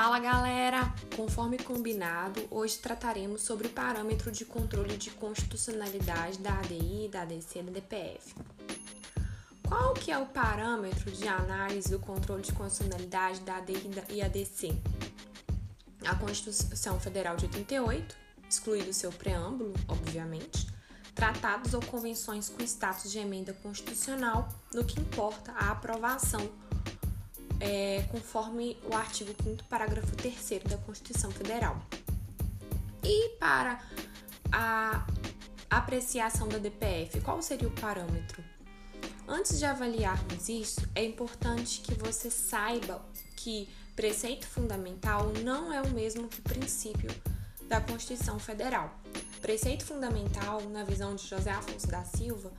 Fala galera! Conforme combinado, hoje trataremos sobre o parâmetro de controle de constitucionalidade da ADI, da ADC e da DPF. Qual que é o parâmetro de análise do controle de constitucionalidade da ADI e ADC? A Constituição Federal de 88, excluído seu preâmbulo, obviamente, tratados ou convenções com status de emenda constitucional, no que importa a aprovação é, conforme o artigo 5 parágrafo 3 da Constituição Federal. E para a apreciação da DPF, qual seria o parâmetro? Antes de avaliarmos isso, é importante que você saiba que preceito fundamental não é o mesmo que princípio da Constituição Federal. Preceito fundamental, na visão de José Afonso da Silva,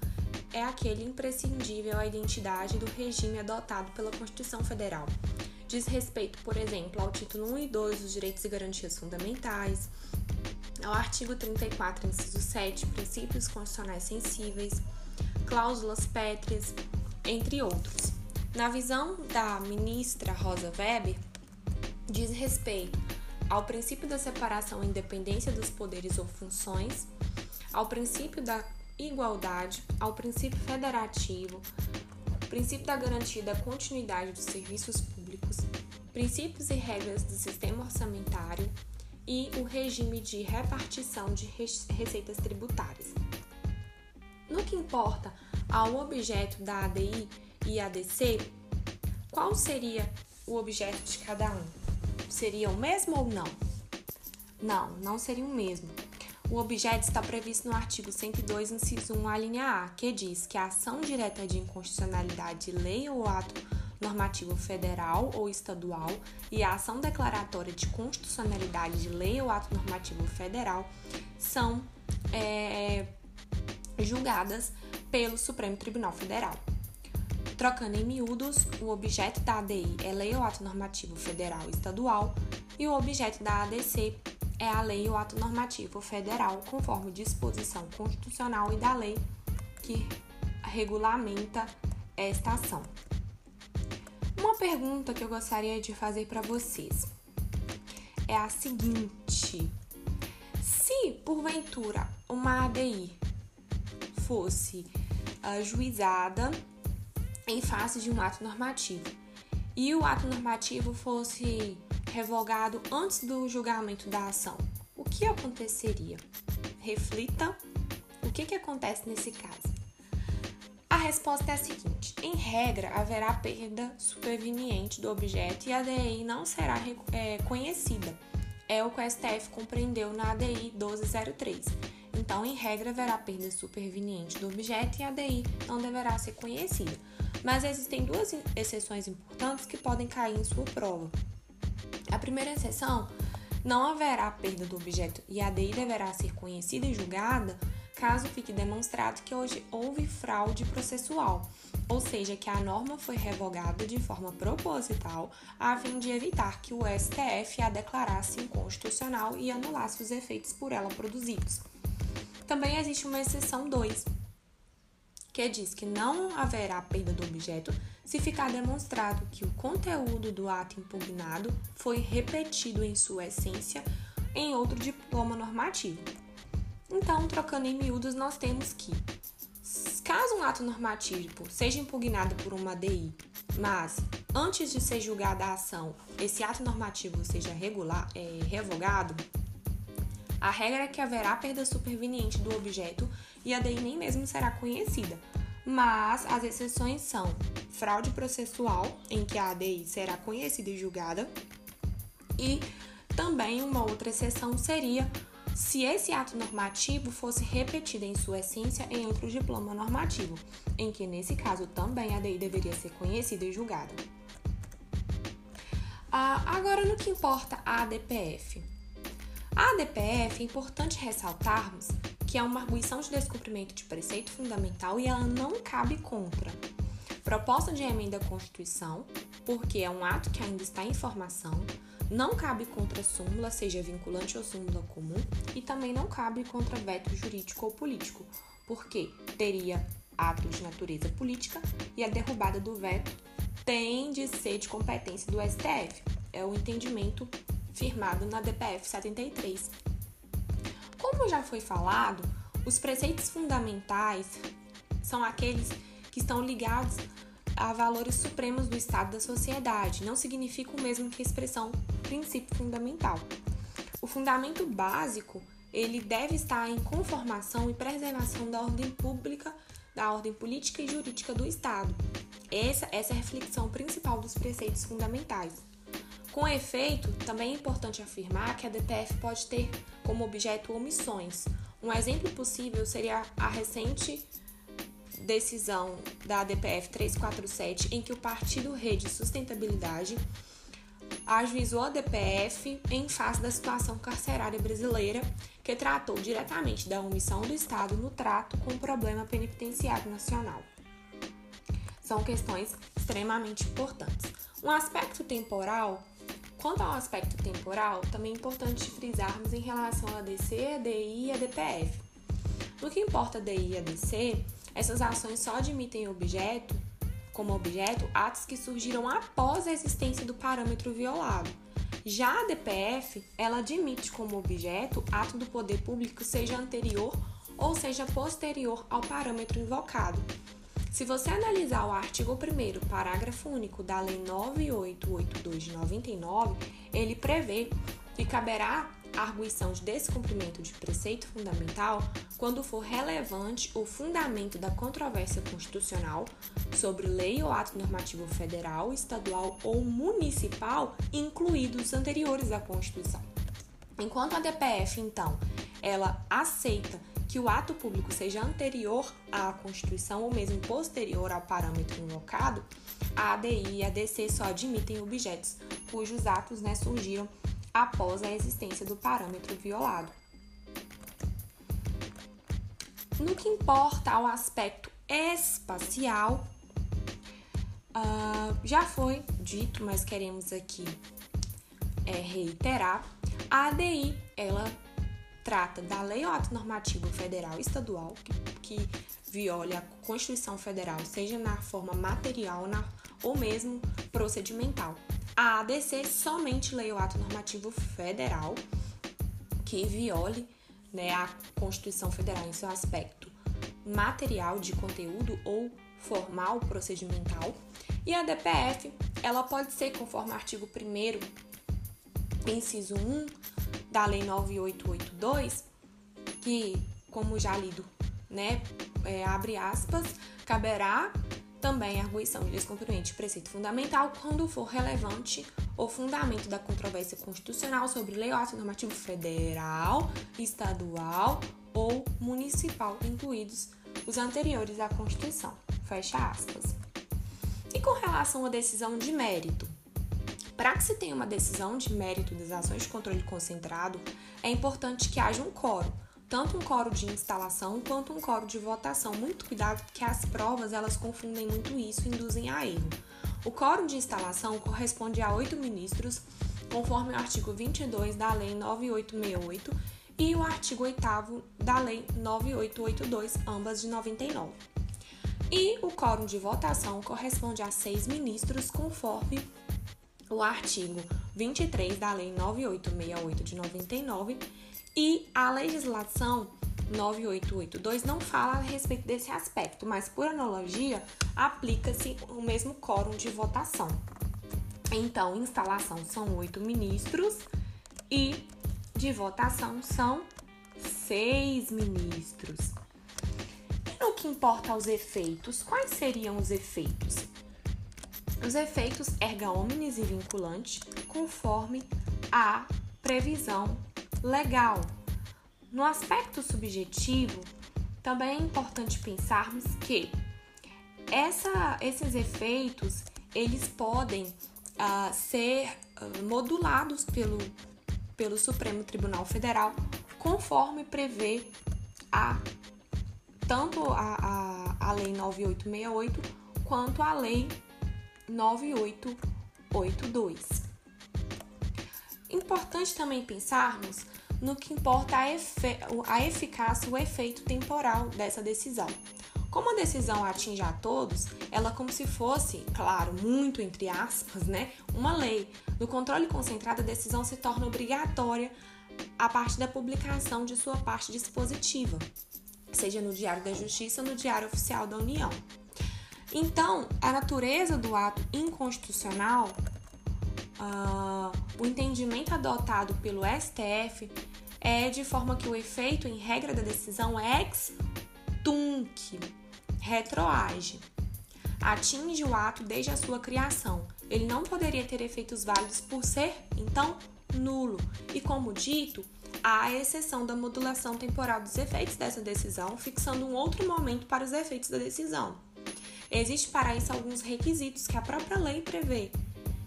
é aquele imprescindível à identidade do regime adotado pela Constituição Federal. Diz respeito, por exemplo, ao título 1 e 2 dos Direitos e Garantias Fundamentais, ao artigo 34, inciso 7, princípios constitucionais sensíveis, cláusulas pétreas, entre outros. Na visão da ministra Rosa Weber, diz respeito ao princípio da separação e independência dos poderes ou funções, ao princípio da igualdade, ao princípio federativo, princípio da garantia da continuidade dos serviços públicos, princípios e regras do sistema orçamentário e o regime de repartição de receitas tributárias. No que importa ao objeto da ADI e ADC, qual seria o objeto de cada um? Seria o mesmo ou não? Não, não seria o mesmo o objeto está previsto no artigo 102, inciso 1, a linha A, que diz que a ação direta de inconstitucionalidade de lei ou ato normativo federal ou estadual e a ação declaratória de constitucionalidade de lei ou ato normativo federal são é, julgadas pelo Supremo Tribunal Federal. Trocando em miúdos, o objeto da ADI é lei ou ato normativo federal ou estadual e o objeto da ADC é a lei ou ato normativo federal, conforme disposição constitucional e da lei que regulamenta esta ação. Uma pergunta que eu gostaria de fazer para vocês é a seguinte: se porventura uma ADI fosse ajuizada em face de um ato normativo e o ato normativo fosse revogado antes do julgamento da ação, o que aconteceria? Reflita o que, que acontece nesse caso. A resposta é a seguinte: em regra, haverá perda superveniente do objeto e a ADI não será é, conhecida. É o que o STF compreendeu na ADI 1203. Então, em regra, haverá perda superveniente do objeto e a ADI não deverá ser conhecida. Mas existem duas exceções importantes que podem cair em sua prova. A primeira exceção, não haverá perda do objeto e a ADI deverá ser conhecida e julgada caso fique demonstrado que hoje houve fraude processual, ou seja, que a norma foi revogada de forma proposital a fim de evitar que o STF a declarasse inconstitucional e anulasse os efeitos por ela produzidos. Também existe uma exceção 2, que diz que não haverá perda do objeto se ficar demonstrado que o conteúdo do ato impugnado foi repetido em sua essência em outro diploma normativo. Então, trocando em miúdos, nós temos que, caso um ato normativo seja impugnado por uma DI, mas antes de ser julgada a ação, esse ato normativo seja regular, é, revogado, a regra é que haverá perda superveniente do objeto e a DI nem mesmo será conhecida. Mas as exceções são fraude processual, em que a ADI será conhecida e julgada, e também uma outra exceção seria se esse ato normativo fosse repetido em sua essência em outro diploma normativo, em que nesse caso também a ADI deveria ser conhecida e julgada. Ah, agora, no que importa a ADPF? A ADPF é importante ressaltarmos que é uma arguição de descumprimento de preceito fundamental e ela não cabe contra proposta de emenda à Constituição, porque é um ato que ainda está em formação, não cabe contra súmula, seja vinculante ou súmula comum, e também não cabe contra veto jurídico ou político, porque teria ato de natureza política e a derrubada do veto tem de ser de competência do STF. é o entendimento firmado na DPF 73. Como já foi falado, os preceitos fundamentais são aqueles que estão ligados a valores supremos do Estado da sociedade. Não significa o mesmo que a expressão princípio fundamental. O fundamento básico ele deve estar em conformação e preservação da ordem pública, da ordem política e jurídica do Estado. Essa, essa é a reflexão principal dos preceitos fundamentais. Com efeito, também é importante afirmar que a DPF pode ter como objeto omissões. Um exemplo possível seria a recente decisão da DPF 347, em que o Partido Rede Sustentabilidade ajuizou a DPF em face da situação carcerária brasileira, que tratou diretamente da omissão do Estado no trato com o problema penitenciário nacional. São questões extremamente importantes. Um aspecto temporal, quanto ao aspecto temporal, também é importante frisarmos em relação a ADC, ADI e ADPF. No que importa a DI e ADC, essas ações só admitem objeto como objeto atos que surgiram após a existência do parâmetro violado. Já a DPF, ela admite como objeto ato do poder público seja anterior ou seja posterior ao parâmetro invocado. Se você analisar o artigo 1 parágrafo único da Lei 9882 de 99, ele prevê que caberá arguição de descumprimento de preceito fundamental quando for relevante o fundamento da controvérsia constitucional sobre lei ou ato normativo federal, estadual ou municipal, incluídos anteriores à Constituição. Enquanto a DPF, então, ela aceita que o ato público seja anterior à Constituição ou mesmo posterior ao parâmetro invocado, a ADI e a ADC só admitem objetos cujos atos né, surgiram após a existência do parâmetro violado. No que importa ao aspecto espacial, uh, já foi dito, mas queremos aqui é, reiterar, a ADI ela trata da lei ou ato normativo federal e estadual que, que viole a Constituição Federal, seja na forma material na, ou mesmo procedimental. A ADC somente lei ou ato normativo federal que viole né, a Constituição Federal em seu aspecto material de conteúdo ou formal procedimental. E a DPF, ela pode ser conforme artigo 1 inciso 1 da Lei 9882, que, como já lido, né, é, abre aspas, caberá também a arguição de descumprimento de preceito fundamental quando for relevante o fundamento da controvérsia constitucional sobre lei ou ato normativo federal, estadual ou municipal, incluídos os anteriores à Constituição. Fecha aspas. E com relação à decisão de mérito? Para que se tenha uma decisão de mérito das ações de controle concentrado, é importante que haja um quórum tanto um coro de instalação quanto um coro de votação. Muito cuidado porque as provas elas confundem muito isso e induzem a erro. O coro de instalação corresponde a oito ministros, conforme o artigo 22 da Lei 9868 e o artigo 8 da Lei 9882, ambas de 99. E o quórum de votação corresponde a seis ministros, conforme o artigo 23 da Lei 9868 de 99 e a legislação 9882 não fala a respeito desse aspecto, mas por analogia aplica-se o mesmo quórum de votação. Então, instalação são oito ministros e de votação são seis ministros. E no que importa aos efeitos, quais seriam os efeitos? Os efeitos erga omnes e vinculante, conforme a previsão legal. No aspecto subjetivo, também é importante pensarmos que essa, esses efeitos eles podem uh, ser uh, modulados pelo, pelo Supremo Tribunal Federal conforme prevê a, tanto a, a, a Lei 9868 quanto a Lei 9882. Importante também pensarmos no que importa a, efe a eficácia, o efeito temporal dessa decisão. Como a decisão atinge a todos, ela é como se fosse, claro, muito entre aspas, né, uma lei. No controle concentrado, a decisão se torna obrigatória a partir da publicação de sua parte dispositiva, seja no Diário da Justiça ou no Diário Oficial da União. Então, a natureza do ato inconstitucional, uh, o entendimento adotado pelo STF é de forma que o efeito em regra da decisão ex tunc, retroage, atinge o ato desde a sua criação. Ele não poderia ter efeitos válidos por ser, então, nulo. E como dito, há a exceção da modulação temporal dos efeitos dessa decisão, fixando um outro momento para os efeitos da decisão. Existem para isso alguns requisitos que a própria lei prevê,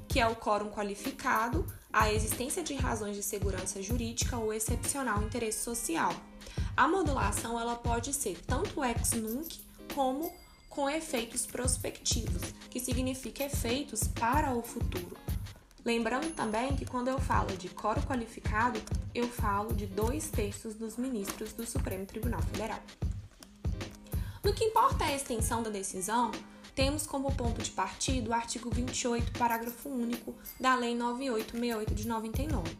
que é o quórum qualificado, a existência de razões de segurança jurídica ou excepcional interesse social. A modulação ela pode ser tanto ex nunc como com efeitos prospectivos, que significa efeitos para o futuro. Lembrando também que quando eu falo de coro qualificado, eu falo de dois terços dos ministros do Supremo Tribunal Federal. No que importa a extensão da decisão, temos como ponto de partida o artigo 28, parágrafo único da Lei 9868 de 99.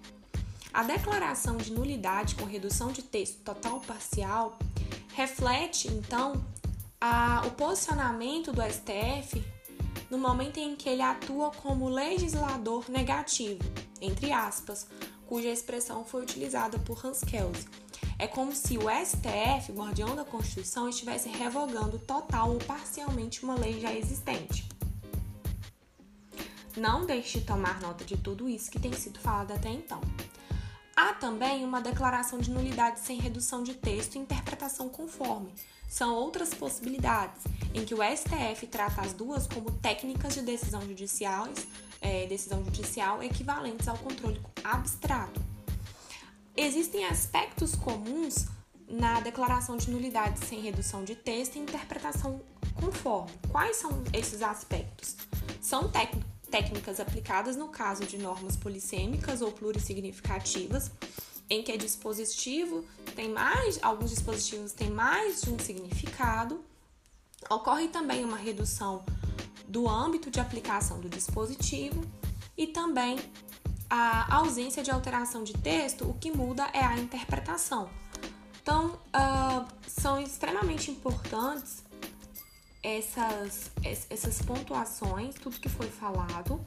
A declaração de nulidade com redução de texto total ou parcial reflete, então, a, o posicionamento do STF no momento em que ele atua como legislador negativo, entre aspas, cuja expressão foi utilizada por Hans Kelsen. É como se o STF, guardião da Constituição, estivesse revogando total ou parcialmente uma lei já existente. Não deixe de tomar nota de tudo isso que tem sido falado até então. Há também uma declaração de nulidade sem redução de texto e interpretação conforme. São outras possibilidades, em que o STF trata as duas como técnicas de decisão judicial, é, decisão judicial equivalentes ao controle abstrato. Existem aspectos comuns na declaração de nulidade sem redução de texto e interpretação conforme. Quais são esses aspectos? São técnicas aplicadas no caso de normas polissêmicas ou plurissignificativas, em que é dispositivo tem mais, alguns dispositivos têm mais de um significado. Ocorre também uma redução do âmbito de aplicação do dispositivo e também a ausência de alteração de texto, o que muda é a interpretação. Então, uh, são extremamente importantes essas, essas pontuações, tudo que foi falado.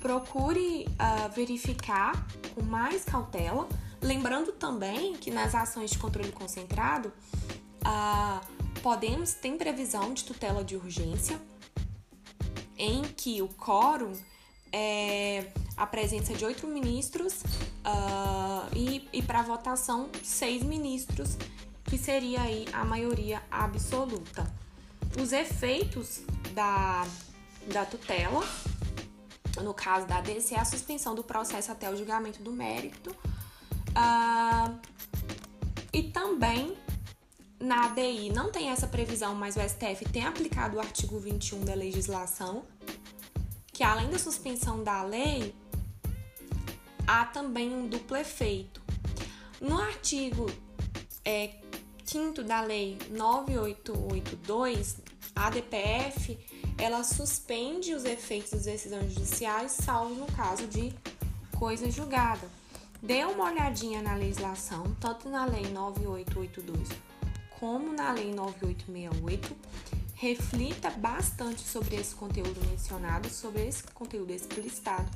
Procure uh, verificar com mais cautela. Lembrando também que nas ações de controle concentrado, uh, podemos ter previsão de tutela de urgência, em que o quórum é a presença de oito ministros uh, e, e para votação seis ministros que seria aí a maioria absoluta. Os efeitos da, da tutela, no caso da ADC, é a suspensão do processo até o julgamento do mérito. Uh, e também na ADI não tem essa previsão, mas o STF tem aplicado o artigo 21 da legislação, que além da suspensão da lei, há também um duplo efeito. No artigo é, quinto da Lei 9882, a DPF, ela suspende os efeitos das decisões judiciais, salvo no caso de coisa julgada. Dê uma olhadinha na legislação, tanto na Lei 9882 como na Lei 9868. Reflita bastante sobre esse conteúdo mencionado, sobre esse conteúdo explicitado,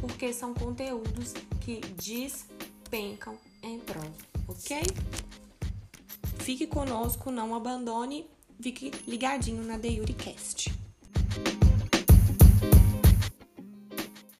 porque são conteúdos que despencam em prova, ok? Fique conosco, não abandone, fique ligadinho na The Yuricast.